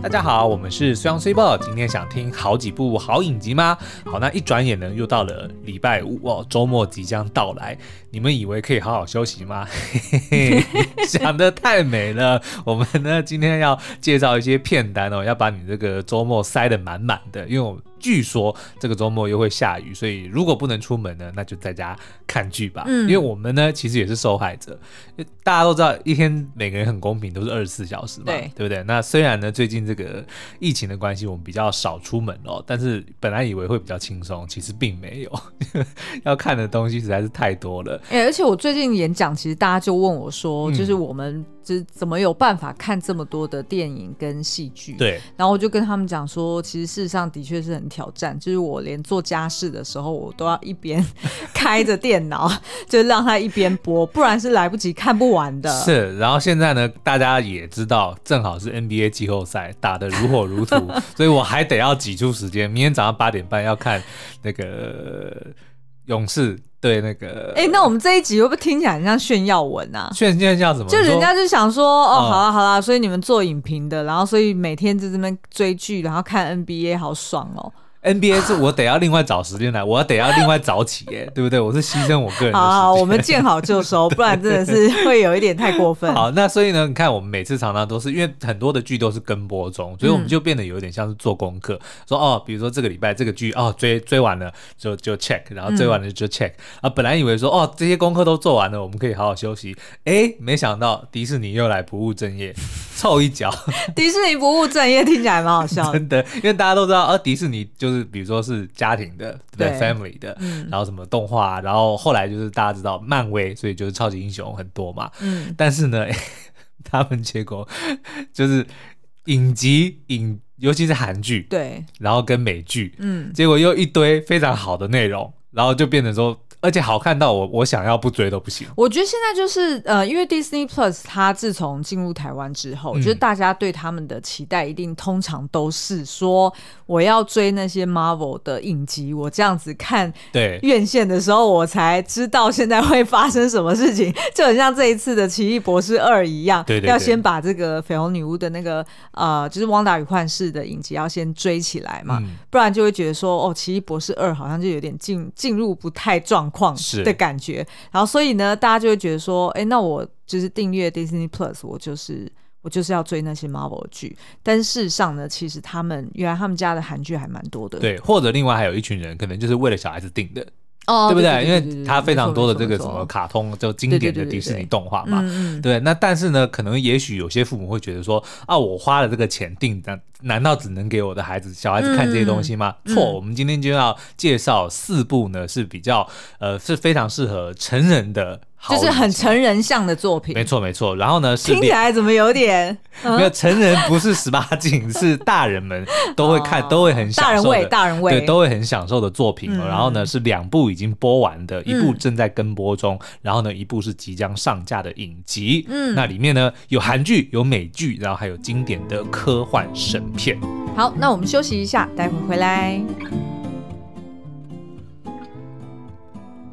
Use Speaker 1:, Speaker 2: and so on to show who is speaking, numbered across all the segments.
Speaker 1: 大家好，我们是虽阳虽报。今天想听好几部好影集吗？好，那一转眼呢，又到了礼拜五哦，周末即将到来。你们以为可以好好休息吗？嘿嘿嘿，想得太美了。我们呢，今天要介绍一些片单哦，要把你这个周末塞得满满的，因为我。据说这个周末又会下雨，所以如果不能出门呢，那就在家看剧吧。嗯，因为我们呢，其实也是受害者。大家都知道，一天每个人很公平，都是二十四小时嘛，对，不对？那虽然呢，最近这个疫情的关系，我们比较少出门哦，但是本来以为会比较轻松，其实并没有。要看的东西实在是太多了。
Speaker 2: 哎、欸，而且我最近演讲，其实大家就问我说，就是我们。是怎么有办法看这么多的电影跟戏剧？
Speaker 1: 对，
Speaker 2: 然后我就跟他们讲说，其实事实上的确是很挑战，就是我连做家事的时候，我都要一边开着电脑，就让他一边播，不然是来不及看不完的。
Speaker 1: 是，然后现在呢，大家也知道，正好是 NBA 季后赛打得如火如荼，所以我还得要挤出时间，明天早上八点半要看那个勇士。对那个，
Speaker 2: 哎、欸，那我们这一集会不会听起来很像炫耀文啊？
Speaker 1: 炫炫耀什么？
Speaker 2: 就人家就想说，哦，哦好啦好啦，所以你们做影评的，然后所以每天在这边追剧，然后看 NBA，好爽哦。
Speaker 1: NBA 是我得要另外找时间来，我要得要另外早起，耶，对不对？我是牺牲我个人的时间。
Speaker 2: 好，好，我们见好就收，不然真的是会有一点太过分。
Speaker 1: 好，那所以呢，你看我们每次常常都是因为很多的剧都是跟播中，所以我们就变得有点像是做功课，嗯、说哦，比如说这个礼拜这个剧哦追追完了就就 check，然后追完了就 check、嗯、啊。本来以为说哦这些功课都做完了，我们可以好好休息，哎，没想到迪士尼又来不务正业，凑一脚。
Speaker 2: 迪士尼不务正业听起来蛮好笑的，
Speaker 1: 真的，因为大家都知道，呃，迪士尼就是比如说是。家庭的对，对 family 的，嗯，然后什么动画，然后后来就是大家知道漫威，所以就是超级英雄很多嘛，嗯，但是呢，他们结果 就是影集影，尤其是韩剧，
Speaker 2: 对，
Speaker 1: 然后跟美剧，
Speaker 2: 嗯，
Speaker 1: 结果又一堆非常好的内容，然后就变成说。而且好看到我，我想要不追都不行。
Speaker 2: 我觉得现在就是呃，因为 Disney Plus 它自从进入台湾之后，嗯，就是大家对他们的期待一定通常都是说，我要追那些 Marvel 的影集，我这样子看对。院线的时候，我才知道现在会发生什么事情，就很像这一次的《奇异博士二》一样，对，对，对，要先把这个绯红女巫的那个呃，就是《汪达与幻视》的影集要先追起来嘛，嗯，不然就会觉得说，哦，《奇异博士二》好像就有点进进入不太状。况的感觉，然后所以呢，大家就会觉得说，哎，那我就是订阅 Disney Plus，我就是我就是要追那些 Marvel 剧。但事实上呢，其实他们原来他们家的韩剧还蛮多的，
Speaker 1: 对，或者另外还有一群人，可能就是为了小孩子订的。哦，对不对？因为它非常多的这个什么卡通，就经典的迪士尼动画嘛。对，那但是呢，可能也许有些父母会觉得说，啊，我花了这个钱订，的难道只能给我的孩子、小孩子看这些东西吗？嗯、错，我们今天就要介绍四部呢，是比较呃是非常适合成人的。
Speaker 2: 就是很成人向的作品，
Speaker 1: 没错没错。然后呢，
Speaker 2: 听起来怎么有点、
Speaker 1: 嗯、没有成人不是十八禁，是大人们都会 看，哦、都会很享受。大人味，大人味，对，都会很享受的作品。嗯、然后呢，是两部已经播完的，一部正在跟播中，嗯、然后呢，一部是即将上架的影集。嗯，那里面呢有韩剧，有美剧，然后还有经典的科幻神片。
Speaker 2: 好，那我们休息一下，待会回来。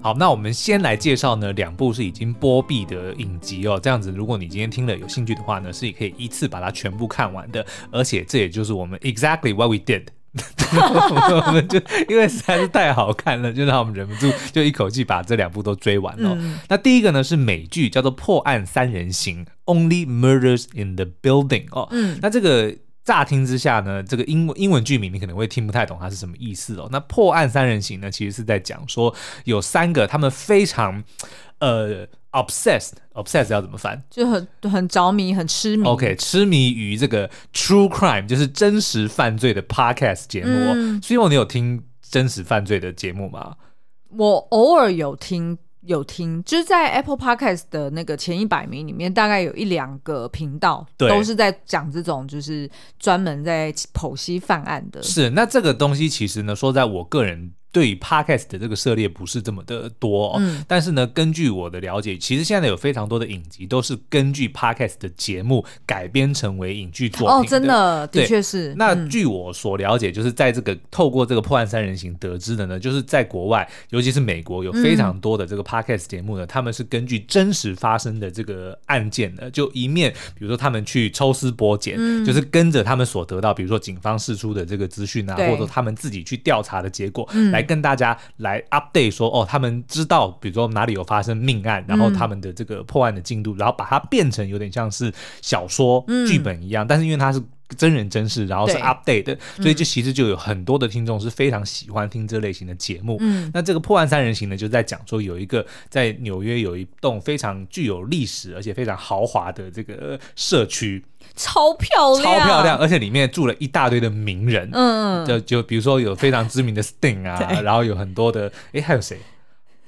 Speaker 1: 好，那我们先来介绍呢两部是已经播毕的影集哦。这样子，如果你今天听了有兴趣的话呢，是可以一次把它全部看完的。而且这也就是我们 exactly what we did，我们就因为实在是太好看了，就让我们忍不住就一口气把这两部都追完了。嗯、那第一个呢是美剧，叫做《破案三人行》（Only Murders in the Building） 哦。嗯，那这个。乍听之下呢，这个英文英文剧名你可能会听不太懂它是什么意思哦。那破案三人行呢，其实是在讲说有三个他们非常呃 obsessed obsessed 要怎么翻？
Speaker 2: 就很很着迷，很痴迷。
Speaker 1: OK，痴迷于这个 true crime，就是真实犯罪的 podcast 节目。嗯，所以你有听真实犯罪的节目吗？
Speaker 2: 我偶尔有听。有听，就是在 Apple Podcast 的那个前一百名里面，大概有一两个频道都是在讲这种，就是专门在剖析犯案的。
Speaker 1: 是，那这个东西其实呢，说在我个人对于 podcast 的这个涉猎不是这么的多哦。嗯、但是呢，根据我的了解，其实现在有非常多的影集都是根据 podcast 的节目改编成为影剧作品的。
Speaker 2: 哦，真的，的确是。
Speaker 1: 那据我所了解，就是在这个透过这个破案三人行得知的呢，就是在国外，尤其是美国，有非常多的这个 podcast 节目呢，他们是根据真实发生的这个案件呢，就一面，比如说他们去抽丝剥茧，就是跟着他们所得到，比如说警方释出的这个资讯啊，或者他们自己去调查的结果，来跟大家来 update 说，哦，他们知道，比如说哪里有发生命案，然后他们的这个破案的进度，然后把它变成有点像是小说剧本一样，但是因为它是。真人真事，然后是 update 的，所以这其实就有很多的听众是非常喜欢听这类型的节目。嗯，那这个破案三人行呢，就在讲说有一个在纽约有一栋非常具有历史而且非常豪华的这个社区，
Speaker 2: 超漂亮，
Speaker 1: 超漂亮，而且里面住了一大堆的名人。嗯，就就比如说有非常知名的 Sting 啊，然后有很多的，哎，还有谁？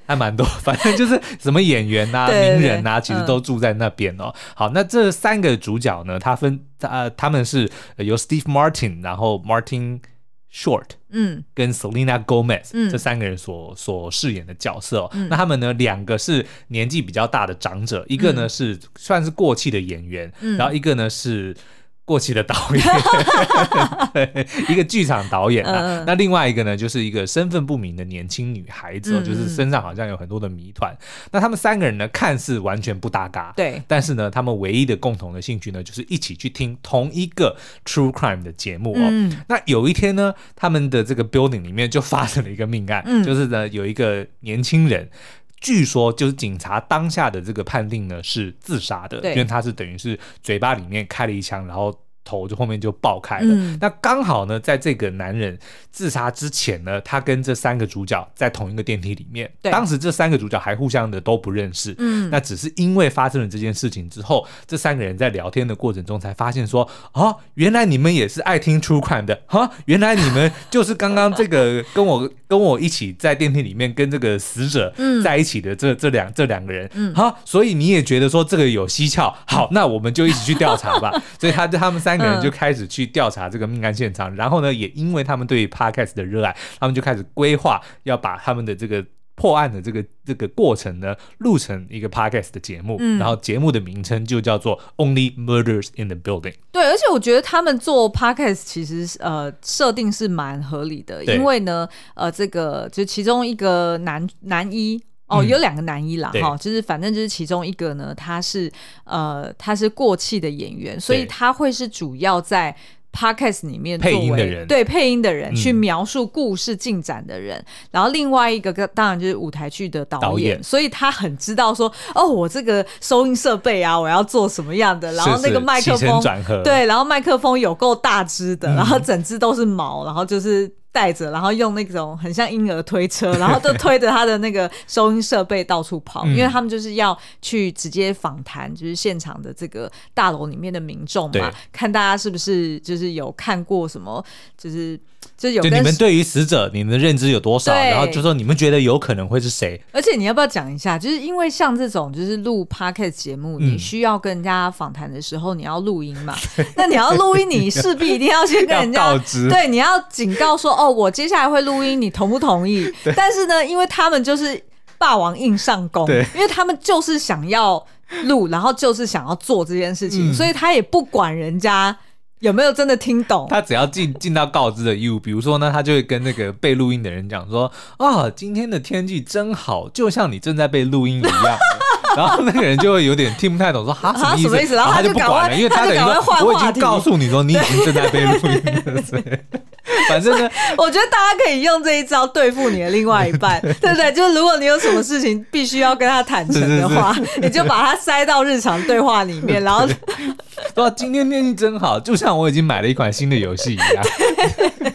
Speaker 1: 还蛮多，反正就是什么演员呐、名人呐、啊，其实都住在那边哦。嗯、好，那这三个主角呢，他分呃，他们是由 Steve Martin，然后 Martin Short，嗯，跟 Selena Gomez，嗯，这三个人所所饰演的角色哦。嗯、那他们呢，两个是年纪比较大的长者，一个呢是算是过气的演员，嗯、然后一个呢是。过气的导演，对，一个剧场导演啊。嗯、那另外一个呢，就是一个身份不明的年轻女孩子，嗯、就是身上好像有很多的谜团。那他们三个人呢，看似完全不搭嘎，对。但是呢，他们唯一的共同的兴趣呢，就是一起去听同一个 true crime 的节目哦。嗯、那有一天呢，他们的这个 building 里面就发生了一个命案，嗯、就是呢，有一个年轻人。据说就是警察当下的这个判定呢是自杀的，因为他是等于是嘴巴里面开了一枪，然后。头就后面就爆开了。嗯、那刚好呢，在这个男人自杀之前呢，他跟这三个主角在同一个电梯里面。对当时这三个主角还互相的都不认识。嗯。那只是因为发生了这件事情之后，这三个人在聊天的过程中才发现说：哦，原来你们也是爱听 True Crime 的哈！原来你们就是刚刚这个跟我跟我一起在电梯里面跟这个死者在一起的这、嗯、这两这两个人。嗯。好，所以你也觉得说这个有蹊跷。好，那我们就一起去调查吧。所以他他们三。个人就开始去调查这个命案现场，嗯、然后呢，也因为他们对 podcast 的热爱，他们就开始规划要把他们的这个破案的这个这个过程呢录成一个 podcast 的节目，嗯、然后节目的名称就叫做 Only Murders in the Building。
Speaker 2: 对，而且我觉得他们做 podcast 其实呃设定是蛮合理的，因为呢呃这个就其中一个男男一。哦，有两个男一啦，哈、嗯，就是反正就是其中一个呢，他是呃，他是过气的演员，所以他会是主要在 podcast 里面作为
Speaker 1: 配音的人，
Speaker 2: 对配音的人去描述故事进展的人。嗯、然后另外一个当然就是舞台剧的导演，所以他很知道说，哦，我这个收音设备啊，我要做什么样的，然后那个麦克风，对，然后麦克风有够大只的，嗯、然后整只都是毛，然后就是。带着，然后用那种很像婴儿推车，然后就推着他的那个收音设备到处跑，因为他们就是要去直接访谈，就是现场的这个大楼里面的民众嘛，看大家是不是就是有看过什么，就是。就有就
Speaker 1: 你们对于死者你们的认知有多少？然后就说你们觉得有可能会是谁？
Speaker 2: 而且你要不要讲一下？就是因为像这种就是录 podcast 节目，嗯、你需要跟人家访谈的时候，你要录音嘛？那你要录音，你势必一定要先跟人家告知，对，你要警告说哦，我接下来会录音，你同不同意？但是呢，因为他们就是霸王硬上弓，因为他们就是想要录，然后就是想要做这件事情，嗯、所以他也不管人家。有没有真的听懂？
Speaker 1: 他只要尽尽到告知的义务，比如说呢，他就会跟那个被录音的人讲说：“啊，今天的天气真好，就像你正在被录音一样。”然后那个人就会有点听不太懂，说：“哈，什么意思？”啊、意思然后他就不管了，因为他等于说我已经告诉你说你已经正在被录音了。对 反正呢，
Speaker 2: 我觉得大家可以用这一招对付你的另外一半，对不对？就是如果你有什么事情必须要跟他坦诚的话，是是是你就把它塞到日常对话里面，然后
Speaker 1: 哇今天天气真好，就像我已经买了一款新的游戏一样。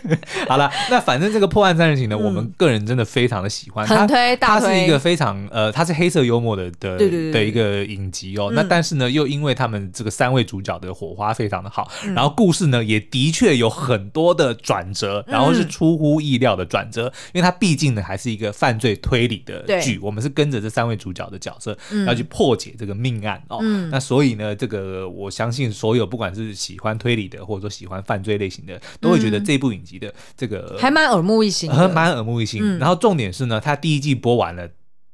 Speaker 1: 好了，那反正这个破案三人行呢，嗯、我们个人真的非常的喜欢，
Speaker 2: 很推，
Speaker 1: 它它是一个非常呃，它是黑色幽默的的的一个影集哦。嗯、那但是呢，又因为他们这个三位主角的火花非常的好，嗯、然后故事呢也的确有很多的转折，然后是出乎意料的转折，嗯、因为它毕竟呢还是一个犯罪推理的剧，我们是跟着这三位主角的角色要去破解这个命案哦。嗯、那所以呢，这个我相。信所有不管是喜欢推理的，或者说喜欢犯罪类型的，都会觉得这部影集的这个、
Speaker 2: 嗯、还蛮耳目一新，
Speaker 1: 还蛮耳目一新。嗯、然后重点是呢，它第一季播完了，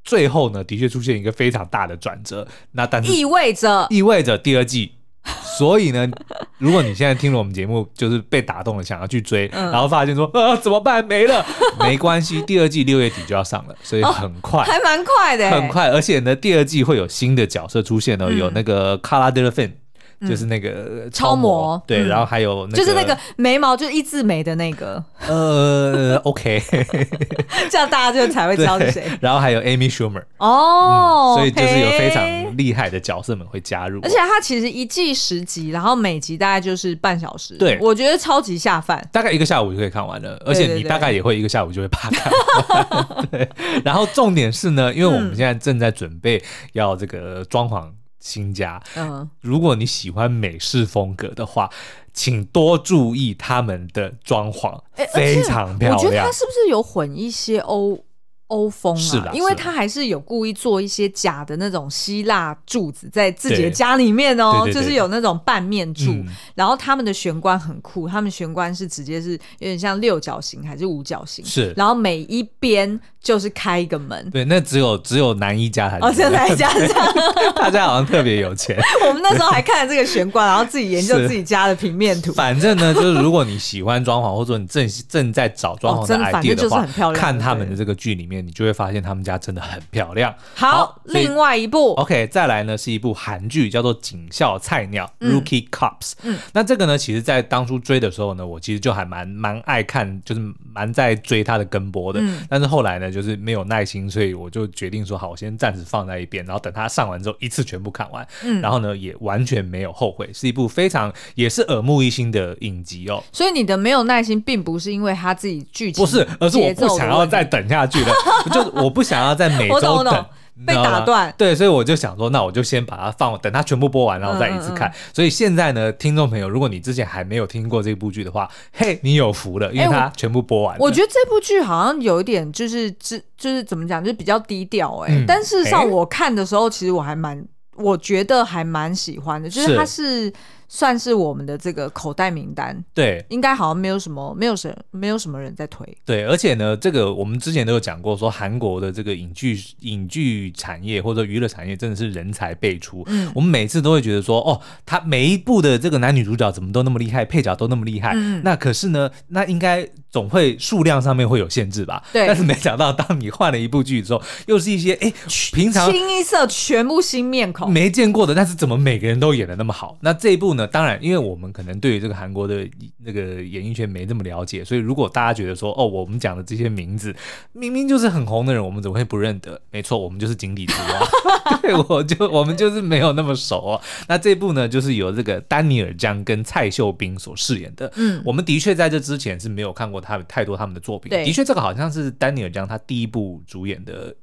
Speaker 1: 最后呢的确出现一个非常大的转折，那但是
Speaker 2: 意味着
Speaker 1: 意味着第二季。所以呢，如果你现在听了我们节目，就是被打动了，想要去追，嗯、然后发现说啊怎么办？没了，没关系，第二季六月底就要上了，所以很快，哦、
Speaker 2: 还蛮快的，
Speaker 1: 很快，而且呢，第二季会有新的角色出现哦，嗯、有那个 Cara Delevingne 就是那个超模，对，然后还有那个
Speaker 2: 就是那个眉毛就一字眉的那个，
Speaker 1: 呃，OK，
Speaker 2: 这样大家就才会知道是谁。
Speaker 1: 然后还有 Amy Schumer，
Speaker 2: 哦，
Speaker 1: 所以就是有非常厉害的角色们会加入。
Speaker 2: 而且它其实一季十集，然后每集大概就是半小时，
Speaker 1: 对，
Speaker 2: 我觉得超级下饭，
Speaker 1: 大概一个下午就可以看完了。而且你大概也会一个下午就会把它看完。对，然后重点是呢，因为我们现在正在准备要这个装潢。新家，嗯，如果你喜欢美式风格的话，请多注意他们的装潢，非常漂亮。
Speaker 2: 我觉得它是不是有混一些欧？欧风啊，是，因为他还是有故意做一些假的那种希腊柱子在自己的家里面哦，就是有那种半面柱，嗯、然后他们的玄关很酷，他们玄关是直接是有点像六角形还是五角形，
Speaker 1: 是，
Speaker 2: 然后每一边就是开一个门，
Speaker 1: 对，那只有只有男一家才
Speaker 2: 哦，只有男一家？这样，
Speaker 1: 大家好像特别有钱。
Speaker 2: 我们那时候还看了这个玄关，然后自己研究 自己家的平面图。
Speaker 1: 反正呢，就是如果你喜欢装潢，或者说你正正在找装潢的 idea 的话，哦、看他们的这个剧里面。你就会发现他们家真的很漂亮。
Speaker 2: 好，好另外一部
Speaker 1: ，OK，再来呢是一部韩剧，叫做《警校菜鸟》（Rookie Cops）。嗯，那这个呢，其实在当初追的时候呢，我其实就还蛮蛮爱看，就是蛮在追他的跟播的。嗯，但是后来呢，就是没有耐心，所以我就决定说，好，我先暂时放在一边，然后等他上完之后一次全部看完。嗯，然后呢，也完全没有后悔，是一部非常也是耳目一新的影集哦。
Speaker 2: 所以你的没有耐心，并不是因为他自己剧情，
Speaker 1: 不是，而是我不想要再等下去了。就我不想要在每周等
Speaker 2: 被打断，
Speaker 1: 对，所以我就想说，那我就先把它放，等它全部播完，然后再一次看。所以现在呢，听众朋友，如果你之前还没有听过这部剧的话，嘿，你有福了，因为它全部播完。
Speaker 2: 我觉得这部剧好像有一点就是，就是就是怎么讲，就是比较低调哎。但事实上，我看的时候，其实我还蛮，我觉得还蛮喜欢的，就是它是。算是我们的这个口袋名单，
Speaker 1: 对，
Speaker 2: 应该好像没有什么，没有什，没有什么人在推。
Speaker 1: 对，而且呢，这个我们之前都有讲过，说韩国的这个影剧影剧产业或者娱乐产业真的是人才辈出。嗯，我们每次都会觉得说，哦，他每一部的这个男女主角怎么都那么厉害，配角都那么厉害。嗯，那可是呢，那应该总会数量上面会有限制吧？对。但是没想到，当你换了一部剧之后，又是一些哎，平常
Speaker 2: 清一色全部新面孔，
Speaker 1: 没见过的，但是怎么每个人都演的那么好？那这一部。呢当然，因为我们可能对于这个韩国的那个演艺圈没那么了解，所以如果大家觉得说，哦，我们讲的这些名字明明就是很红的人，我们怎么会不认得？没错，我们就是井底之蛙。对，我就我们就是没有那么熟哦。那这部呢，就是由这个丹尼尔江跟蔡秀彬所饰演的。嗯，我们的确在这之前是没有看过他们太多他们的作品。对的确，这个好像是丹尼尔江他第一部主演的。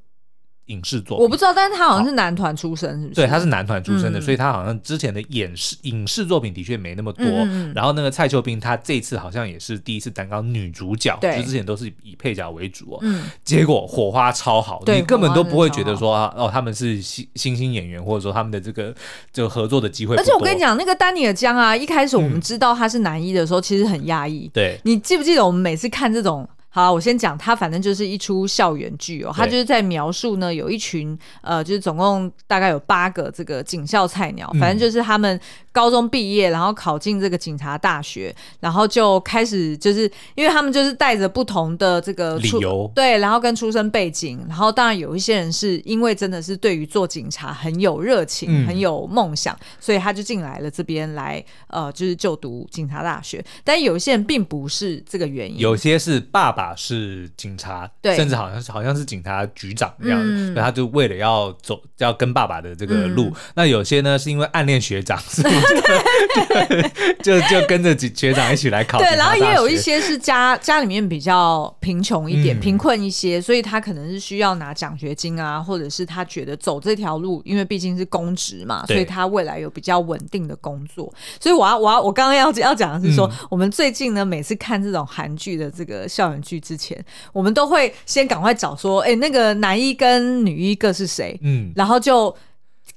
Speaker 1: 影视作品
Speaker 2: 我不知道，但是他好像是男团出身，是不是？
Speaker 1: 对，他是男团出身的，嗯、所以他好像之前的演视影视作品的确没那么多。嗯、然后那个蔡秀彬，他这次好像也是第一次担纲女主角，对就之前都是以配角为主哦。嗯、结果火花超好，你根本都不会觉得说哦，他们是新新星演员，或者说他们的这个这个合作的机会。而
Speaker 2: 且我跟你讲，那个丹尼尔江啊，一开始我们知道他是男一的时候，嗯、其实很压抑。
Speaker 1: 对，
Speaker 2: 你记不记得我们每次看这种？好，我先讲，它反正就是一出校园剧哦，它就是在描述呢，有一群呃，就是总共大概有八个这个警校菜鸟，反正就是他们高中毕业，然后考进这个警察大学，然后就开始就是因为他们就是带着不同的这个
Speaker 1: 理由，
Speaker 2: 对，然后跟出身背景，然后当然有一些人是因为真的是对于做警察很有热情，嗯、很有梦想，所以他就进来了这边来呃，就是就读警察大学，但有一些人并不是这个原因，
Speaker 1: 有些是爸爸。是警察，对，甚至好像是好像是警察局长这样子，嗯、所以他就为了要走，要跟爸爸的这个路。嗯、那有些呢是因为暗恋学长，所以就 就，就跟着学长一起来考。
Speaker 2: 对，然后也有一些是家家里面比较贫穷一点，贫、嗯、困一些，所以他可能是需要拿奖学金啊，或者是他觉得走这条路，因为毕竟是公职嘛，所以他未来有比较稳定的工作。所以我要我要我刚刚要要讲的是说，嗯、我们最近呢每次看这种韩剧的这个校园剧之前，我们都会先赶快找说，哎、欸，那个男一跟女一各是谁？嗯，然后就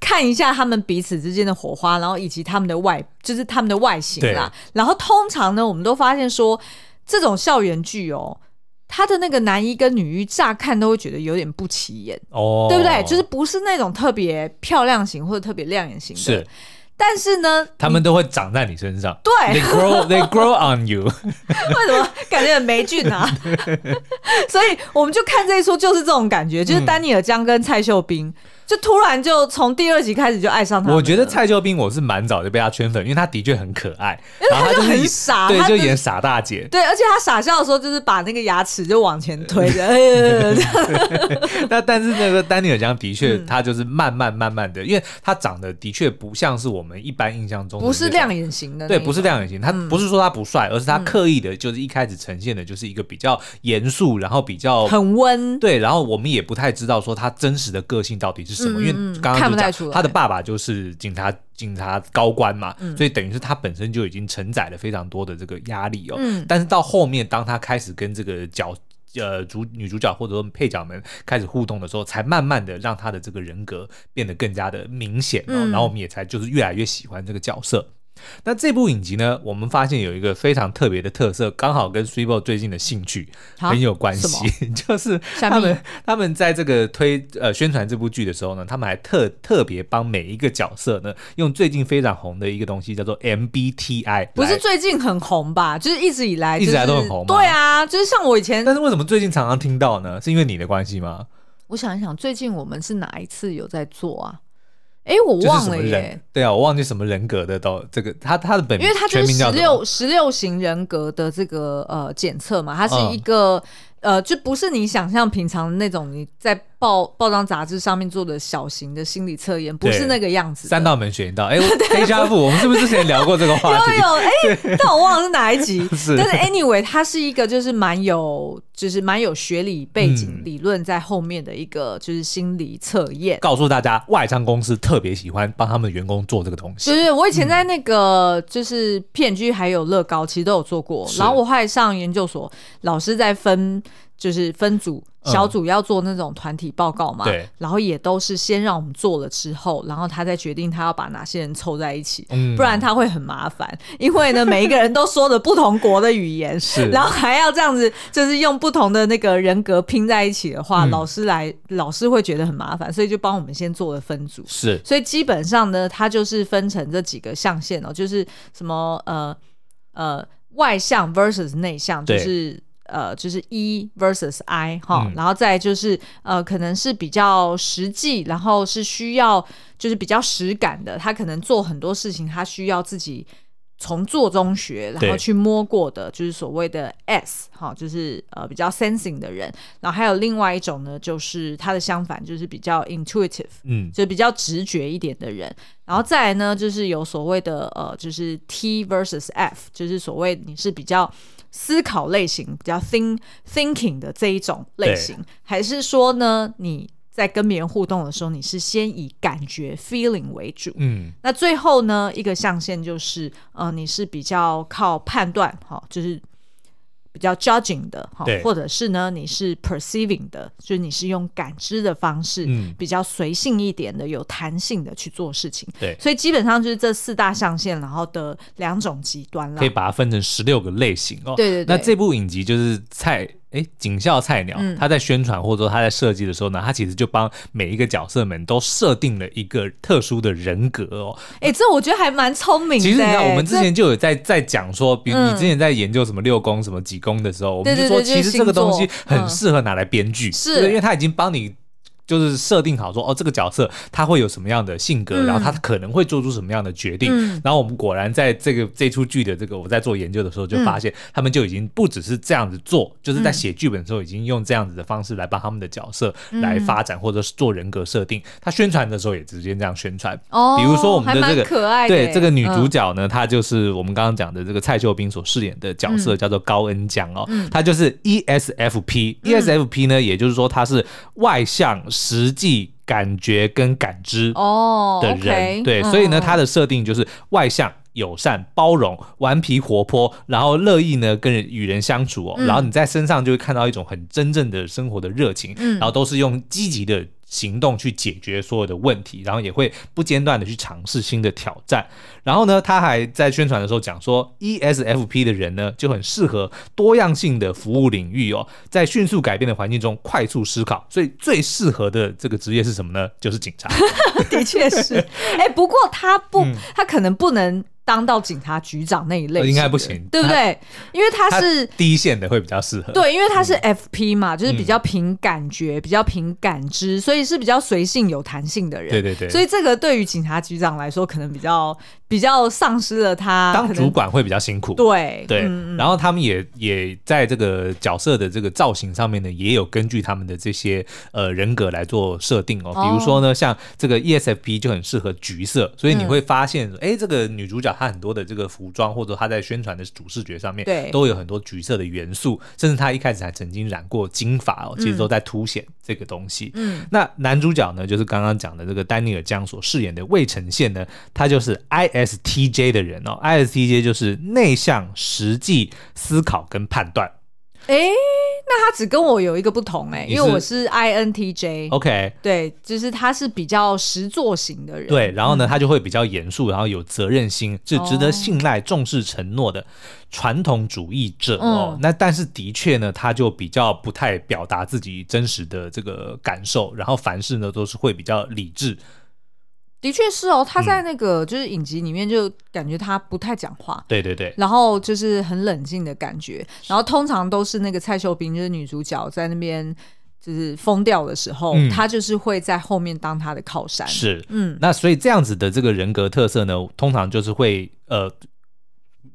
Speaker 2: 看一下他们彼此之间的火花，然后以及他们的外，就是他们的外形啦。然后通常呢，我们都发现说，这种校园剧哦，他的那个男一跟女一乍看都会觉得有点不起眼哦，对不对？就是不是那种特别漂亮型或者特别亮眼型的。
Speaker 1: 是。
Speaker 2: 但是呢，
Speaker 1: 他们都会长在你身上。
Speaker 2: 对
Speaker 1: ，they grow, they grow on you。
Speaker 2: 为什么感觉很霉菌啊？所以我们就看这一出，就是这种感觉，就是丹尼尔江跟蔡秀彬。就突然就从第二集开始就爱上他。
Speaker 1: 我觉得蔡秀彬我是蛮早就被他圈粉，因为他的确很可爱，
Speaker 2: 然后他就很傻，
Speaker 1: 对，就演傻大姐。
Speaker 2: 对，而且他傻笑的时候就是把那个牙齿就往前推着。
Speaker 1: 那 但是那个丹尼尔江的确，他就是慢慢慢慢的，因为他长得的确不像是我们一般印象中
Speaker 2: 不是亮眼型的，
Speaker 1: 对，不是亮眼型。他不是说他不帅，而是他刻意的，就是一开始呈现的就是一个比较严肃，然后比较
Speaker 2: 很温。
Speaker 1: 对，然后我们也不太知道说他真实的个性到底是什么，因
Speaker 2: 为刚。刚就讲，
Speaker 1: 他的爸爸就是警察，警察高官嘛，嗯、所以等于是他本身就已经承载了非常多的这个压力哦。嗯、但是到后面，当他开始跟这个角呃主女主角或者说配角们开始互动的时候，才慢慢的让他的这个人格变得更加的明显哦。嗯、然后我们也才就是越来越喜欢这个角色。那这部影集呢，我们发现有一个非常特别的特色，刚好跟 Sweebo 最近的兴趣很有关系，就是他们他们在这个推呃宣传这部剧的时候呢，他们还特特别帮每一个角色呢，用最近非常红的一个东西叫做 MBTI，
Speaker 2: 不是最近很红吧？就是一直以来、就是、
Speaker 1: 一直以来都很红。
Speaker 2: 对啊，就是像我以前，
Speaker 1: 但是为什么最近常常听到呢？是因为你的关系吗？
Speaker 2: 我想一想，最近我们是哪一次有在做啊？哎，我忘了耶。
Speaker 1: 对啊，我忘记什么人格的都这个，他他的本名，
Speaker 2: 因为他就是十六十六型人格的这个呃检测嘛，它是一个。嗯呃，就不是你想象平常的那种你在报报章杂志上面做的小型的心理测验，不是那个样子。
Speaker 1: 三道门选一道，哎，黑加富，我们是不是之前聊过这个话题？
Speaker 2: 有 有，哎，但我忘了是哪一集。是，但是 anyway，它是一个就是蛮有，就是蛮有学理背景理论在后面的一个就是心理测验。
Speaker 1: 告诉大家，外商公司特别喜欢帮他们员工做这个东西。
Speaker 2: 就是我以前在那个就是 P&G 还有乐高，其实都有做过。然后我后来上研究所，老师在分。就是分组小组要做那种团体报告嘛，然后也都是先让我们做了之后，然后他再决定他要把哪些人凑在一起，嗯、不然他会很麻烦，因为呢每一个人都说的不同国的语言，是，然后还要这样子，就是用不同的那个人格拼在一起的话，嗯、老师来老师会觉得很麻烦，所以就帮我们先做了分组，
Speaker 1: 是，
Speaker 2: 所以基本上呢，他就是分成这几个象限哦，就是什么呃呃外向 versus 内向，就是。呃，就是 E versus I 哈，嗯、然后再就是呃，可能是比较实际，然后是需要就是比较实感的，他可能做很多事情，他需要自己从做中学，然后去摸过的，就是所谓的 S 哈，就是呃比较 sensing 的人。然后还有另外一种呢，就是他的相反，就是比较 intuitive，嗯，就比较直觉一点的人。然后再来呢，就是有所谓的呃，就是 T versus F，就是所谓你是比较。思考类型比较 think thinking 的这一种类型，对还是说呢，你在跟别人互动的时候，你是先以感觉 feeling 为主？嗯，那最后呢，一个象限就是呃，你是比较靠判断，哈，就是。比较 judging 的哈，或者是呢，你是 perceiving 的，就是你是用感知的方式，嗯，比较随性一点的，有弹性的去做事情。对，所以基本上就是这四大象限，然后的两种极端了。
Speaker 1: 可以把它分成十六个类型哦。
Speaker 2: 对对对。
Speaker 1: 那这部影集就是菜。哎，警校菜鸟，他在宣传或者说他在设计的时候呢，他其实就帮每一个角色们都设定了一个特殊的人格哦。
Speaker 2: 哎，这我觉得还蛮聪明的。
Speaker 1: 其实你看，我们之前就有在在讲说，比如你之前在研究什么六宫、什么几宫的时候，我们就说其实这个东西很适合拿来编剧，是因为他已经帮你。就是设定好说哦，这个角色他会有什么样的性格，嗯、然后他可能会做出什么样的决定。嗯、然后我们果然在这个这出剧的这个我在做研究的时候，就发现他们就已经不只是这样子做，嗯、就是在写剧本的时候已经用这样子的方式来帮他们的角色来发展，嗯、或者是做人格设定。他宣传的时候也直接这样宣传。哦，比如说我们的这个
Speaker 2: 可爱
Speaker 1: 对这个女主角呢，她就是我们刚刚讲的这个蔡秀彬所饰演的角色，叫做高恩江哦。嗯、她就是 ESFP，ESFP、嗯、ESFP 呢，也就是说她是外向。实际感觉跟感知哦的人，oh. 对，所以呢，他的设定就是外向。友善、包容、顽皮、活泼，然后乐意呢跟人与人相处哦。嗯、然后你在身上就会看到一种很真正的生活的热情，嗯、然后都是用积极的行动去解决所有的问题，然后也会不间断的去尝试新的挑战。然后呢，他还在宣传的时候讲说，ESFP 的人呢就很适合多样性的服务领域哦，在迅速改变的环境中快速思考，所以最适合的这个职业是什么呢？就是警察。
Speaker 2: 的确是，哎、欸，不过他不，嗯、他可能不能。当到警察局长那一类，应该不行，对不对？因为他是
Speaker 1: 他第一线的，会比较适合。
Speaker 2: 对，因为他是 FP 嘛，嗯、就是比较凭感觉、嗯、比较凭感知，所以是比较随性、有弹性的人。
Speaker 1: 对对对。
Speaker 2: 所以这个对于警察局长来说，可能比较比较丧失了他
Speaker 1: 当主管会比较辛苦。
Speaker 2: 对
Speaker 1: 对。嗯、然后他们也也在这个角色的这个造型上面呢，也有根据他们的这些呃人格来做设定哦。比如说呢，哦、像这个 ESFP 就很适合橘色，所以你会发现，哎、嗯，这个女主角。她很多的这个服装，或者她在宣传的主视觉上面，对，都有很多橘色的元素，甚至她一开始还曾经染过金发哦，其实都在凸显这个东西。嗯，那男主角呢，就是刚刚讲的这个丹尼尔江所饰演的魏承宪呢，他就是 ISTJ 的人哦，ISTJ 就是内向、实际、思考跟判断。
Speaker 2: 哎，那他只跟我有一个不同哎，因为我是 INTJ。
Speaker 1: OK，
Speaker 2: 对，就是他是比较实作型的人。
Speaker 1: 对，然后呢，他就会比较严肃，然后有责任心，是值得信赖、重视承诺的传统主义者哦。那但是的确呢，他就比较不太表达自己真实的这个感受，然后凡事呢都是会比较理智。
Speaker 2: 的确是哦，他在那个就是影集里面就感觉他不太讲话，
Speaker 1: 对对对，
Speaker 2: 然后就是很冷静的感觉，然后通常都是那个蔡秀彬就是女主角在那边就是疯掉的时候，他就是会在后面当他的靠山，
Speaker 1: 是，嗯，那所以这样子的这个人格特色呢，通常就是会呃。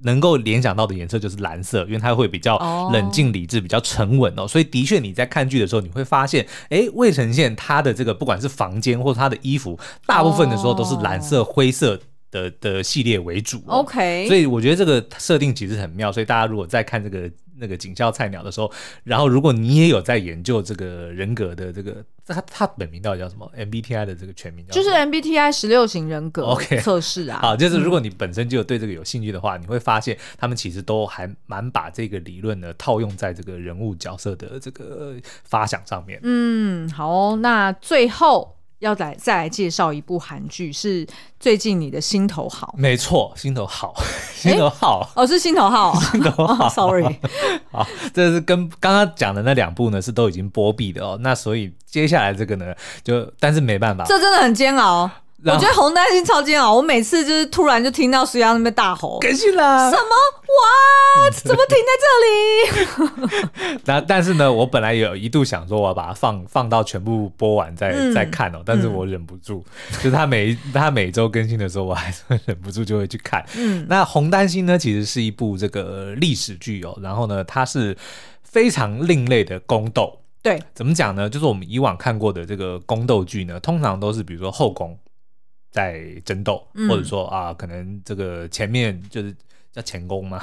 Speaker 1: 能够联想到的颜色就是蓝色，因为它会比较冷静理智，比较沉稳哦。所以的确你在看剧的时候，你会发现，哎，魏晨宪他的这个不管是房间或者他的衣服，大部分的时候都是蓝色、灰色的的系列为主。OK，所以我觉得这个设定其实很妙。所以大家如果在看这个。那个警校菜鸟的时候，然后如果你也有在研究这个人格的这个，他他本名到底叫什么？MBTI 的这个全名叫？
Speaker 2: 就是 MBTI 十六型人格 OK 测试啊。
Speaker 1: 好，就是如果你本身就有对这个有兴趣的话，嗯、你会发现他们其实都还蛮把这个理论呢套用在这个人物角色的这个发想上面。
Speaker 2: 嗯，好、哦，那最后。要来再来介绍一部韩剧，是最近你的心头好。
Speaker 1: 没错，心头好，心头好，
Speaker 2: 哦，是心头好，
Speaker 1: 心头好。
Speaker 2: Oh, sorry，
Speaker 1: 好，这是跟刚刚讲的那两部呢，是都已经播毕的哦。那所以接下来这个呢，就但是没办法，
Speaker 2: 这真的很煎熬。我觉得红丹心超煎熬，我每次就是突然就听到苏央那边大吼，
Speaker 1: 更新了
Speaker 2: 什么？哇，怎么停在这里？
Speaker 1: 那但是呢，我本来有一度想说我要把它放放到全部播完再、嗯、再看哦，但是我忍不住，嗯、就是他每他每周更新的时候，我还是会忍不住就会去看。嗯，那红丹心呢，其实是一部这个历史剧哦，然后呢，它是非常另类的宫斗。
Speaker 2: 对，
Speaker 1: 怎么讲呢？就是我们以往看过的这个宫斗剧呢，通常都是比如说后宫。在争斗，或者说啊，可能这个前面就是叫前宫吗？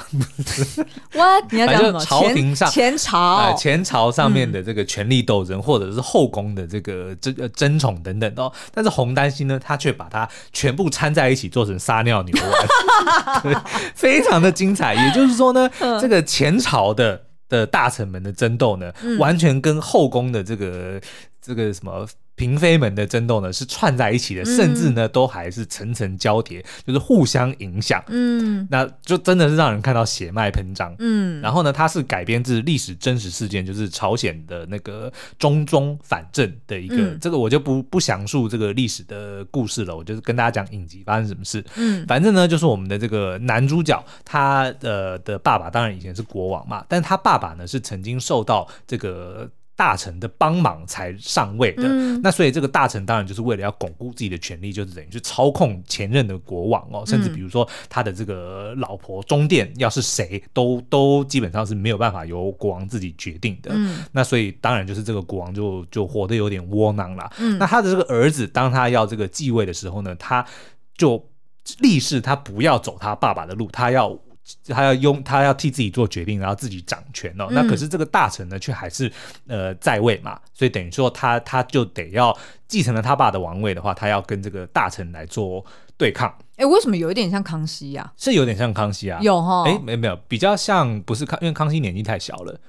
Speaker 2: 哇，你要讲什么？
Speaker 1: 朝廷上
Speaker 2: 前朝，
Speaker 1: 呃，前朝上面的这个权力斗争，嗯、或者是后宫的这个争争宠等等哦。但是洪丹心呢，他却把它全部掺在一起，做成撒尿牛丸，对，非常的精彩。也就是说呢，这个前朝的的大臣们的争斗呢，嗯、完全跟后宫的这个这个什么。嫔妃们的争斗呢，是串在一起的，甚至呢都还是层层交叠，就是互相影响。嗯，那就真的是让人看到血脉喷张。嗯，然后呢，它是改编自历史真实事件，就是朝鲜的那个中宗反正的一个，嗯、这个我就不不详述这个历史的故事了，我就是跟大家讲影集发生什么事。嗯，反正呢，就是我们的这个男主角，他的的爸爸当然以前是国王嘛，但是他爸爸呢是曾经受到这个。大臣的帮忙才上位的，嗯、那所以这个大臣当然就是为了要巩固自己的权力，就是等于去操控前任的国王哦，甚至比如说他的这个老婆中殿要是谁都都基本上是没有办法由国王自己决定的。嗯、那所以当然就是这个国王就就活得有点窝囊了。嗯、那他的这个儿子当他要这个继位的时候呢，他就立誓他不要走他爸爸的路，他要。他要用，他要替自己做决定，然后自己掌权哦。嗯、那可是这个大臣呢，却还是呃在位嘛，所以等于说他他就得要继承了他爸的王位的话，他要跟这个大臣来做对抗。
Speaker 2: 哎、欸，为什么有一点像康熙呀、啊？
Speaker 1: 是有点像康熙啊，
Speaker 2: 有哈齁？哎、
Speaker 1: 欸，没没有，比较像不是康，因为康熙年纪太小了。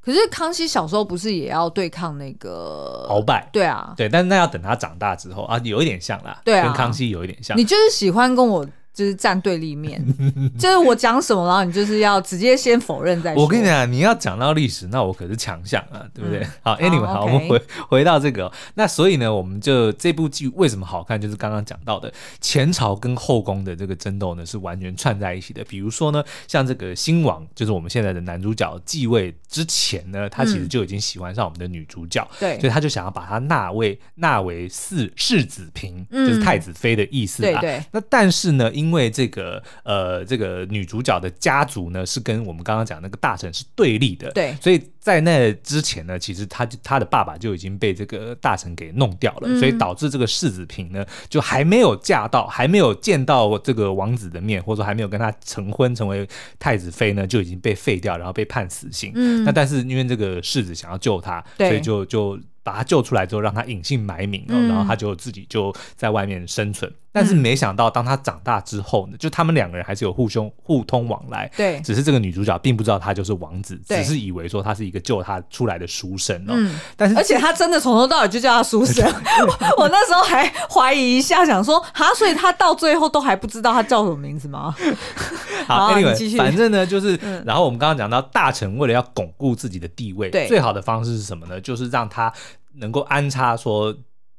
Speaker 2: 可是康熙小时候不是也要对抗那个
Speaker 1: 鳌拜？
Speaker 2: 对啊，
Speaker 1: 对，但是那要等他长大之后啊，有一点像啦，
Speaker 2: 对啊，
Speaker 1: 跟康熙有一点像。
Speaker 2: 你就是喜欢跟我。就是站对立面，就是我讲什么，然后你就是要直接先否认再说。
Speaker 1: 我跟你讲，你要讲到历史，那我可是强项啊，对不对？嗯、好，Anyway，好我们回回到这个、喔，那所以呢，我们就这部剧为什么好看，就是刚刚讲到的前朝跟后宫的这个争斗呢，是完全串在一起的。比如说呢，像这个新王，就是我们现在的男主角继位之前呢，他其实就已经喜欢上我们的女主角，对、嗯，所以他就想要把她纳为纳为世世子嫔，就是太子妃的意思啊。对，对，那但是呢，因为这个呃，这个女主角的家族呢，是跟我们刚刚讲那个大臣是对立的，对，所以在那之前呢，其实他他的爸爸就已经被这个大臣给弄掉了，嗯、所以导致这个世子嫔呢，就还没有嫁到，还没有见到这个王子的面，或者说还没有跟他成婚成为太子妃呢，就已经被废掉，然后被判死刑。嗯，那但是因为这个世子想要救他，所以就就。把他救出来之后，让他隐姓埋名，嗯，然后他就自己就在外面生存。但是没想到，当他长大之后呢，就他们两个人还是有互兄互通往来。对，只是这个女主角并不知道他就是王子，只是以为说他是一个救他出来的书生哦。嗯，但是而
Speaker 2: 且他真的从头到尾就叫他书生。我那时候还怀疑一下，想说哈，所以他到最后都还不知道他叫什么名字吗？
Speaker 1: 好，Anyway，反正呢就是，然后我们刚刚讲到大臣为了要巩固自己的地位，最好的方式是什么呢？就是让他。能够安插说，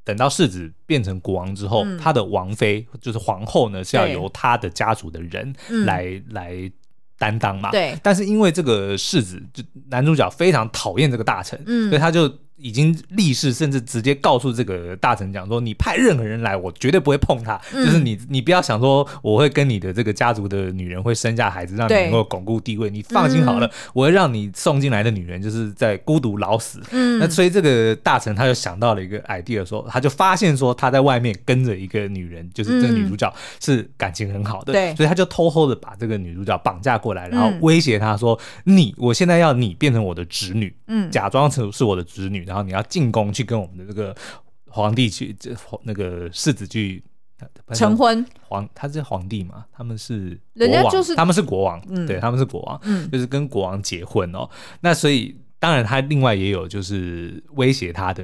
Speaker 1: 等到世子变成国王之后，嗯、他的王妃就是皇后呢，是要由他的家族的人来、嗯、来担当嘛。对。但是因为这个世子就男主角非常讨厌这个大臣，嗯，所以他就。已经立誓，甚至直接告诉这个大臣讲说：“你派任何人来，我绝对不会碰他。嗯、就是你，你不要想说我会跟你的这个家族的女人会生下孩子，让你能够巩固地位。你放心好了，嗯、我会让你送进来的女人就是在孤独老死。嗯，那所以这个大臣他就想到了一个 idea，说他就发现说他在外面跟着一个女人，就是这个女主角是感情很好的，对、嗯，所以他就偷偷的把这个女主角绑架过来，然后威胁她说：你，我现在要你变成我的侄女，嗯，假装成是我的侄女。”然后你要进宫去跟我们的这个皇帝去，这那个世子去
Speaker 2: 成婚。
Speaker 1: 皇他是皇帝嘛？他们是
Speaker 2: 人家就是
Speaker 1: 他们是国王，嗯、对，他们是国王，嗯，就是跟国王结婚哦。那所以当然他另外也有就是威胁他的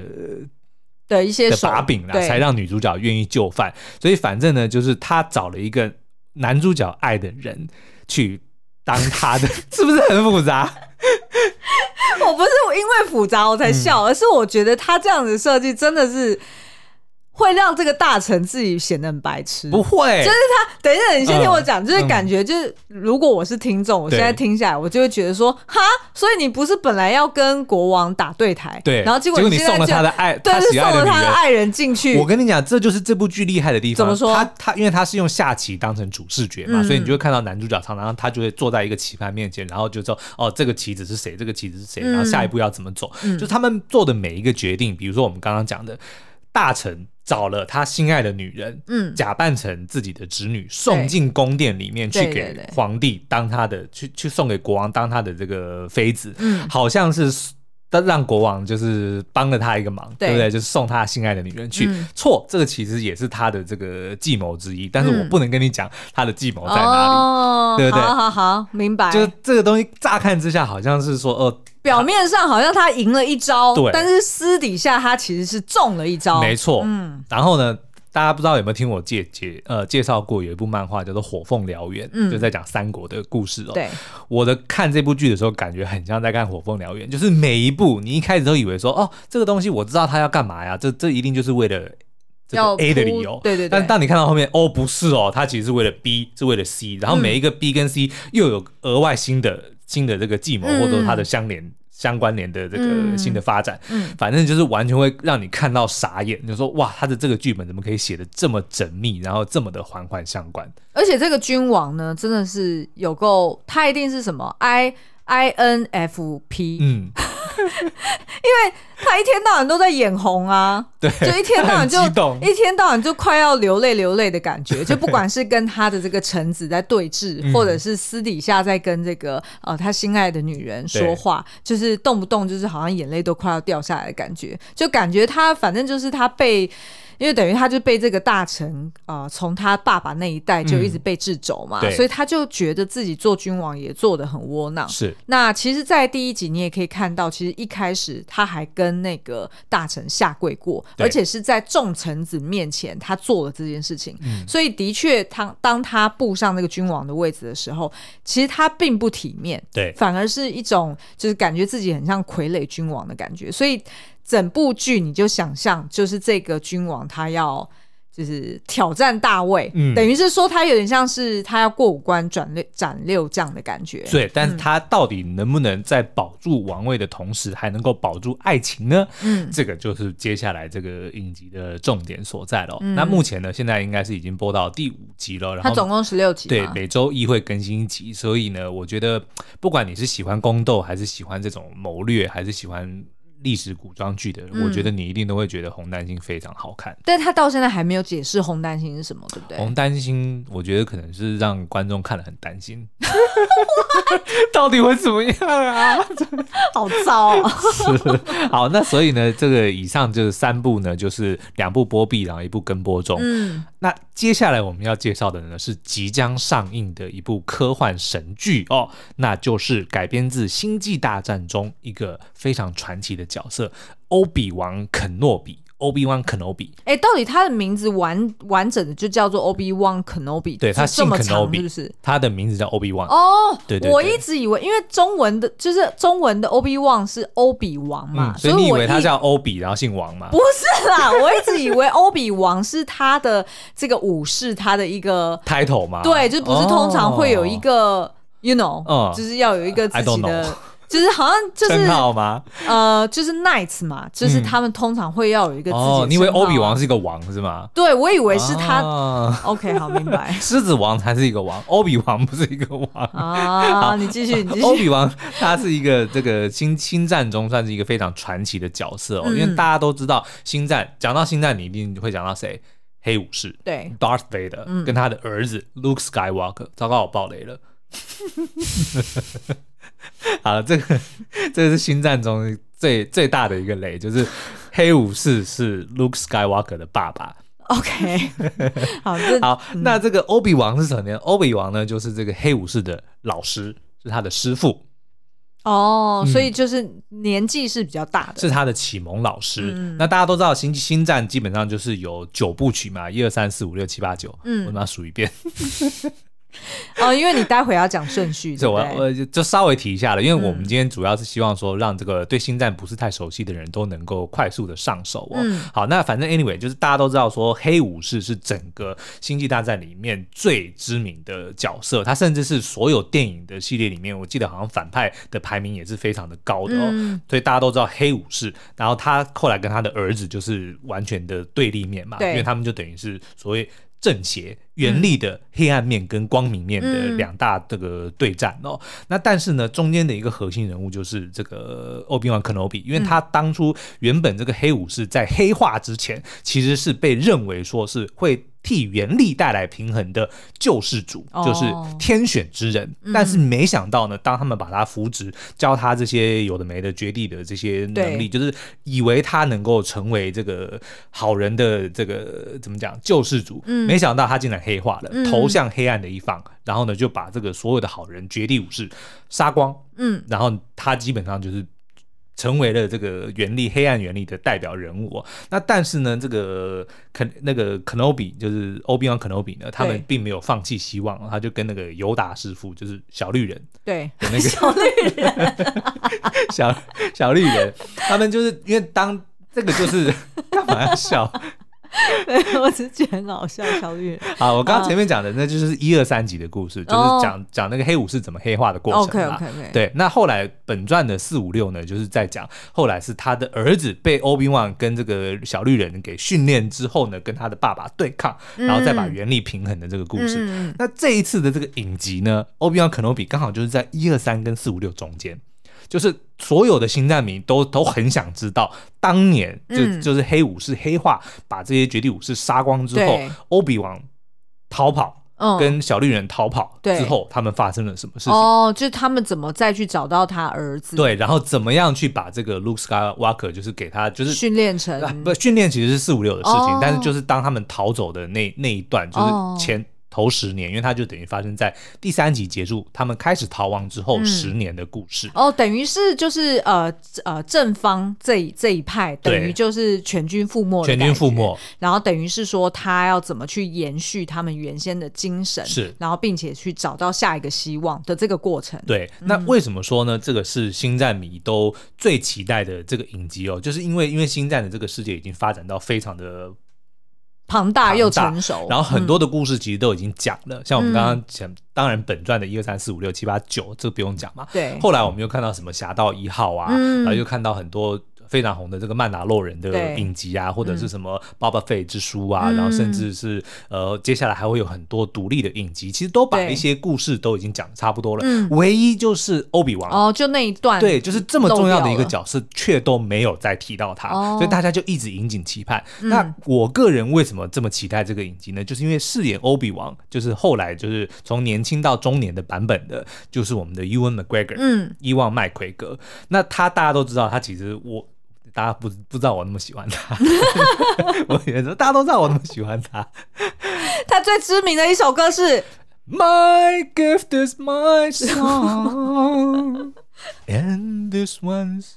Speaker 2: 的一些
Speaker 1: 的把柄啦，才让女主角愿意就范。所以反正呢，就是他找了一个男主角爱的人去当他的，是不是很复杂？
Speaker 2: 我不是因为复杂我才笑，嗯、而是我觉得他这样子设计真的是。会让这个大臣自己显得很白痴，
Speaker 1: 不会，
Speaker 2: 就是他。等一下，你先听我讲，嗯、就是感觉就是，如果我是听众，嗯、我现在听下来，我就会觉得说，哈，所以你不是本来要跟国王打对台，对，然后结果你，
Speaker 1: 结果你送了他的爱，
Speaker 2: 对，是送了他的爱人进去。
Speaker 1: 我跟你讲，这就是这部剧厉害的地方。
Speaker 2: 怎么说？
Speaker 1: 他他因为他是用下棋当成主视觉嘛，嗯、所以你就会看到男主角常常他就会坐在一个棋盘面前，然后就说，哦，这个棋子是谁？这个棋子是谁？然后下一步要怎么走？嗯、就他们做的每一个决定，比如说我们刚刚讲的大臣。找了他心爱的女人，嗯，假扮成自己的侄女，送进宫殿里面去给皇帝当他的，去去送给国王当他的这个妃子，嗯，好像是让国王就是帮了他一个忙，对不对？就是送他心爱的女人去。错，这个其实也是他的这个计谋之一，但是我不能跟你讲他的计谋在哪里，对不对？
Speaker 2: 好好好，明白。
Speaker 1: 就是这个东西乍看之下好像是说，呃。
Speaker 2: 表面上好像他赢了一招，对，但是私底下他其实是中了一招，
Speaker 1: 没错。嗯，然后呢，大家不知道有没有听我介介呃介绍过，有一部漫画叫做《火凤燎原》，嗯，就在讲三国的故事哦。对，我的看这部剧的时候，感觉很像在看《火凤燎原》，就是每一部你一开始都以为说，哦，这个东西我知道它要干嘛呀，这这一定就是为了这个 A 的理由，对对对。但当你看到后面，哦，不是哦，它其实是为了 B，是为了 C，然后每一个 B 跟 C 又有额外新的。新的这个计谋，或者说它的相连、嗯、相关联的这个新的发展，嗯，反正就是完全会让你看到傻眼。就说哇，他的这个剧本怎么可以写的这么缜密，然后这么的环环相关？
Speaker 2: 而且这个君王呢，真的是有够，他一定是什么 I I N F P，嗯。因为他一天到晚都在眼红啊，对，就一天到晚就一天到晚就快要流泪流泪的感觉，就不管是跟他的这个臣子在对峙，或者是私底下在跟这个呃他心爱的女人说话，就是动不动就是好像眼泪都快要掉下来的感觉，就感觉他反正就是他被。因为等于他就被这个大臣啊，从、呃、他爸爸那一代就一直被制肘嘛，
Speaker 1: 嗯、
Speaker 2: 所以他就觉得自己做君王也做得很窝囊。
Speaker 1: 是。
Speaker 2: 那其实，在第一集你也可以看到，其实一开始他还跟那个大臣下跪过，而且是在众臣子面前他做了这件事情。嗯、所以的确，他当他步上那个君王的位置的时候，其实他并不体面，
Speaker 1: 对，
Speaker 2: 反而是一种就是感觉自己很像傀儡君王的感觉。所以整部剧你就想象，就是这个君王他要。就是挑战大位，嗯，等于是说他有点像是他要过五关斩六斩六将的感觉。
Speaker 1: 对，但是他到底能不能在保住王位的同时，还能够保住爱情呢？嗯，这个就是接下来这个影集的重点所在了。嗯、那目前呢，现在应该是已经播到第五集了。然后
Speaker 2: 它总共十六集，
Speaker 1: 对，每周一会更新一集。所以呢，我觉得不管你是喜欢宫斗，还是喜欢这种谋略，还是喜欢。历史古装剧的人，嗯、我觉得你一定都会觉得红丹心非常好看。
Speaker 2: 但他到现在还没有解释红丹心是什么，对不对？
Speaker 1: 红丹心，我觉得可能是让观众看了很担心，到底会怎么样啊？
Speaker 2: 好糟啊！
Speaker 1: 是好，那所以呢，这个以上就是三部呢，就是两部播毕，然后一部跟播中。嗯，那接下来我们要介绍的呢，是即将上映的一部科幻神剧哦，那就是改编自《星际大战》中一个非常传奇的角色欧比王肯诺比。Obi-Wan Kenobi，
Speaker 2: 哎，到底他的名字完完整的就叫做 Obi-Wan Kenobi？
Speaker 1: 对，他姓 Kenobi，
Speaker 2: 是不是？
Speaker 1: 他的名字叫 Obi-Wan。
Speaker 2: 哦，
Speaker 1: 对对，
Speaker 2: 我一直以为，因为中文的，就是中文的 Obi-Wan 是欧比王嘛，
Speaker 1: 所以你以为他叫欧比，然后姓王嘛？
Speaker 2: 不是啦，我一直以为欧比王是他的这个武士，他的一个
Speaker 1: title 嘛。
Speaker 2: 对，就不是通常会有一个，you know，就是要有一个自己的。就是好像就是
Speaker 1: 好吗？
Speaker 2: 呃，就是 knights 嘛，就是他们通常会要有一个自己
Speaker 1: 哦。你以为欧比王是一个王是吗？
Speaker 2: 对，我以为是他。OK，好，明白。
Speaker 1: 狮子王才是一个王，欧比王不是一个王
Speaker 2: 啊。你继续，你继续。
Speaker 1: 欧比王他是一个这个星星战中算是一个非常传奇的角色哦，因为大家都知道星战，讲到星战你一定会讲到谁？黑武士，
Speaker 2: 对
Speaker 1: ，Darth Vader 跟他的儿子 Luke Skywalker。糟糕，我爆雷了。好了，这个这个是星战中最最大的一个雷，就是黑武士是 Luke Skywalker 的爸爸。
Speaker 2: OK，好，
Speaker 1: 好，嗯、那这个欧比王是什么呢？欧比王呢，就是这个黑武士的老师，是他的师傅。
Speaker 2: 哦，所以就是年纪是比较大的，
Speaker 1: 嗯、是他的启蒙老师。嗯、那大家都知道星星战基本上就是有九部曲嘛，一二三四五六七八九，嗯，我把它数一遍。
Speaker 2: 哦，因为你待会要讲顺序，对，
Speaker 1: 我我就稍微提一下了，因为我们今天主要是希望说，让这个对星战不是太熟悉的人都能够快速的上手哦。嗯、好，那反正 anyway，就是大家都知道说，黑武士是整个星际大战里面最知名的角色，他甚至是所有电影的系列里面，我记得好像反派的排名也是非常的高的哦。嗯、所以大家都知道黑武士，然后他后来跟他的儿子就是完全的对立面嘛，因为他们就等于是所谓。正邪、原力的黑暗面跟光明面的两大这个对战哦，嗯、那但是呢，中间的一个核心人物就是这个欧比王克诺比，因为他当初原本这个黑武士在黑化之前，其实是被认为说是会。替原力带来平衡的救世主，就是天选之人。哦、但是没想到呢，当他们把他扶植，教他这些有的没的绝地的这些能力，就是以为他能够成为这个好人的这个怎么讲救世主，嗯、没想到他竟然黑化了，嗯、投向黑暗的一方，然后呢就把这个所有的好人绝地武士杀光。嗯，然后他基本上就是。成为了这个原力黑暗原力的代表人物。那但是呢，这个肯那个肯诺比就是欧比旺肯诺比呢，他们并没有放弃希望，他就跟那个尤达师傅就是小绿人，
Speaker 2: 对，
Speaker 1: 那个
Speaker 2: 小绿人，
Speaker 1: 小小绿人，他们就是因为当这个就是 干嘛要笑？
Speaker 2: 对，我只是觉得很好笑，小绿。
Speaker 1: 好，我刚刚前面讲的那就是一二三集的故事，就是讲讲那个黑武士怎么黑化的过程
Speaker 2: OK OK OK。
Speaker 1: 对，那后来本传的四五六呢，就是在讲后来是他的儿子被欧比旺跟这个小绿人给训练之后呢，跟他的爸爸对抗，然后再把原力平衡的这个故事。那这一次的这个影集呢，欧比旺肯诺比刚好就是在一二三跟四五六中间。就是所有的星战迷都都很想知道，当年就、嗯、就是黑武士黑化，把这些绝地武士杀光之后，欧比王逃跑，跟小绿人逃跑之后，他们发生了什么事情？
Speaker 2: 哦，就是他们怎么再去找到他儿子？
Speaker 1: 对，然后怎么样去把这个 Luke Skywalker 就是给他就是
Speaker 2: 训练成
Speaker 1: 不训练其实是四五六的事情，但是就是当他们逃走的那那一段就是前。头十年，因为它就等于发生在第三集结束，他们开始逃亡之后十年的故事。
Speaker 2: 嗯、哦，等于是就是呃呃正方这一这一派，等于就是全军覆没，
Speaker 1: 全军覆没。
Speaker 2: 然后等于是说他要怎么去延续他们原先的精神，
Speaker 1: 是，
Speaker 2: 然后并且去找到下一个希望的这个过程。
Speaker 1: 对，那为什么说呢？这个是星战迷都最期待的这个影集哦，就是因为因为星战的这个世界已经发展到非常的。
Speaker 2: 庞大又成熟，
Speaker 1: 然后很多的故事其实都已经讲了，嗯、像我们刚刚讲，当然本传的一二三四五六七八九，这个不用讲嘛。
Speaker 2: 对，
Speaker 1: 后来我们又看到什么侠盗一号啊，嗯、然后又看到很多。非常红的这个曼达洛人的影集啊，或者是什么《Boba Fett 之书》啊，嗯、然后甚至是呃，接下来还会有很多独立的影集，其实都把一些故事都已经讲得差不多了。嗯、唯一就是欧比王
Speaker 2: 哦，就那一段，
Speaker 1: 对，就是这么重要的一个角色，却都没有再提到他，
Speaker 2: 哦、
Speaker 1: 所以大家就一直引颈期盼。嗯、那我个人为什么这么期待这个影集呢？就是因为饰演欧比王，就是后来就是从年轻到中年的版本的，就是我们的 Ewan McGregor，嗯，伊万麦奎格。那他大家都知道，他其实我。大家不不知道我那么喜欢他，我觉得大家都知道我那么喜欢他。
Speaker 2: 他最知名的一首歌是
Speaker 1: My gift is my song and this one's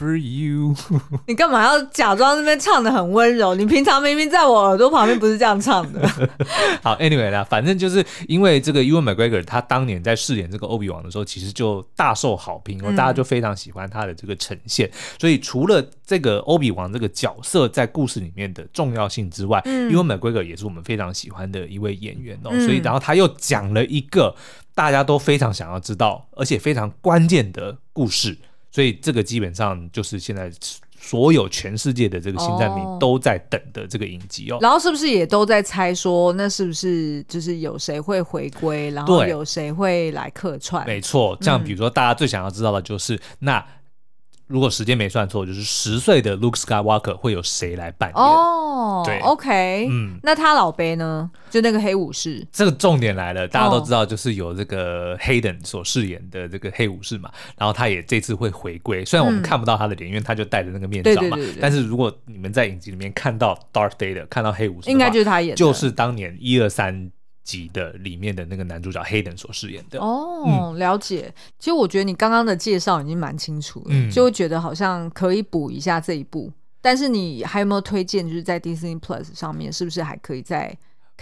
Speaker 1: For you，
Speaker 2: 你干嘛要假装那边唱的很温柔？你平常明明在我耳朵旁边不是这样唱的。
Speaker 1: 好，Anyway 啦，反正就是因为这个 Ewan McGregor 他当年在饰演这个欧比王的时候，其实就大受好评，大家就非常喜欢他的这个呈现。所以除了这个欧比王这个角色在故事里面的重要性之外，嗯，Ewan McGregor 也是我们非常喜欢的一位演员哦。嗯、所以然后他又讲了一个大家都非常想要知道，而且非常关键的故事。所以这个基本上就是现在所有全世界的这个新战迷都在等的这个影集哦。
Speaker 2: 然后是不是也都在猜说，那是不是就是有谁会回归，然后有谁会来客串？
Speaker 1: 没错，像比如说大家最想要知道的就是、嗯、那。如果时间没算错，就是十岁的 Luke Skywalker 会有谁来扮演？
Speaker 2: 哦，
Speaker 1: 对
Speaker 2: ，OK，嗯，那他老辈呢？就那个黑武士。
Speaker 1: 这个重点来了，大家都知道，就是有这个 Hayden 所饰演的这个黑武士嘛，然后他也这次会回归，虽然我们看不到他的脸，因为他就戴着那个面罩嘛，但是如果你们在影集里面看到 Darth Vader，看到黑武士，
Speaker 2: 应该就是他演的，
Speaker 1: 就是当年一二三。集的里面的那个男主角 Hayden 所饰演的
Speaker 2: 哦，嗯、了解。其实我觉得你刚刚的介绍已经蛮清楚了，嗯、就会觉得好像可以补一下这一部。但是你还有没有推荐？就是在 Disney Plus 上面，是不是还可以再？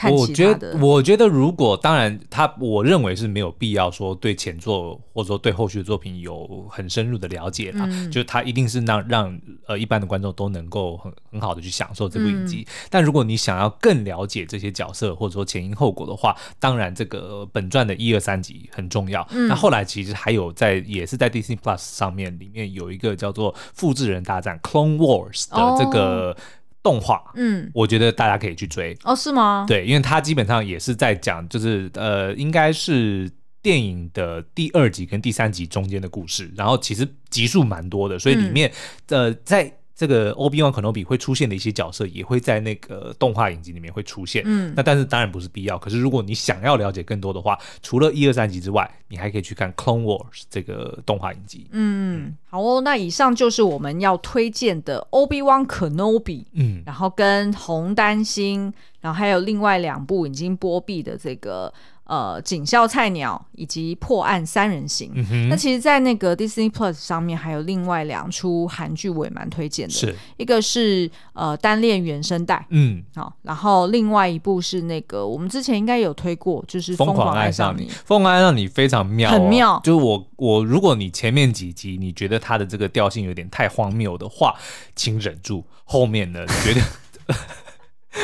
Speaker 1: 我觉得，我觉得如果当然，他我认为是没有必要说对前作或者说对后续的作品有很深入的了解啦。嗯、就他一定是让让呃一般的观众都能够很很好的去享受这部影集。嗯、但如果你想要更了解这些角色或者说前因后果的话，当然这个本传的一二三集很重要。嗯、那后来其实还有在也是在 Disney Plus 上面里面有一个叫做《复制人大战 Clone Wars》的这个。哦动画，嗯，我觉得大家可以去追
Speaker 2: 哦，是吗？
Speaker 1: 对，因为它基本上也是在讲，就是呃，应该是电影的第二集跟第三集中间的故事，然后其实集数蛮多的，所以里面、嗯、呃在。这个 Obi-Wan Kenobi 会出现的一些角色，也会在那个动画影集里面会出现。嗯，那但是当然不是必要。可是如果你想要了解更多的话，除了一二三集之外，你还可以去看 Clone Wars 这个动画影集。
Speaker 2: 嗯，嗯好哦。那以上就是我们要推荐的 Obi-Wan Kenobi。嗯，然后跟红丹心，然后还有另外两部已经播毕的这个。呃，警校菜鸟以及破案三人行。嗯、那其实，在那个 Disney Plus 上面还有另外两出韩剧，我也蛮推荐的。
Speaker 1: 是
Speaker 2: 一个是呃单恋原声带，嗯，好，然后另外一部是那个我们之前应该有推过，就是疯狂爱上你。
Speaker 1: 疯狂爱上你非常妙，哦，
Speaker 2: 很妙。
Speaker 1: 就是我我如果你前面几集你觉得它的这个调性有点太荒谬的话，请忍住，后面呢，你觉得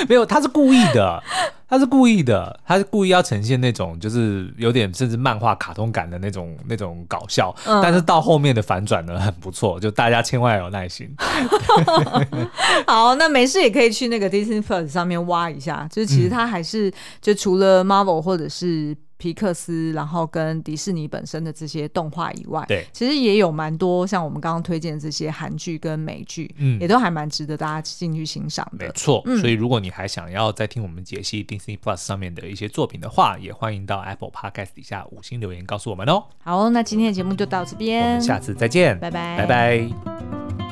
Speaker 1: 没有，他是故意的。他是故意的，他是故意要呈现那种就是有点甚至漫画卡通感的那种那种搞笑，嗯、但是到后面的反转呢很不错，就大家千万要有耐心。
Speaker 2: 好，那没事也可以去那个 Disney Plus 上面挖一下，就是其实他还是、嗯、就除了 Marvel 或者是皮克斯，然后跟迪士尼本身的这些动画以外，
Speaker 1: 对，
Speaker 2: 其实也有蛮多像我们刚刚推荐的这些韩剧跟美剧，嗯，也都还蛮值得大家进去欣赏的。
Speaker 1: 没错，嗯、所以如果你还想要再听我们解析 Disney Plus 上面的一些作品的话，也欢迎到 Apple Podcast 底下五星留言告诉我们哦。
Speaker 2: 好，那今天的节目就到这边，我
Speaker 1: 们下次再见，
Speaker 2: 拜拜，
Speaker 1: 拜拜。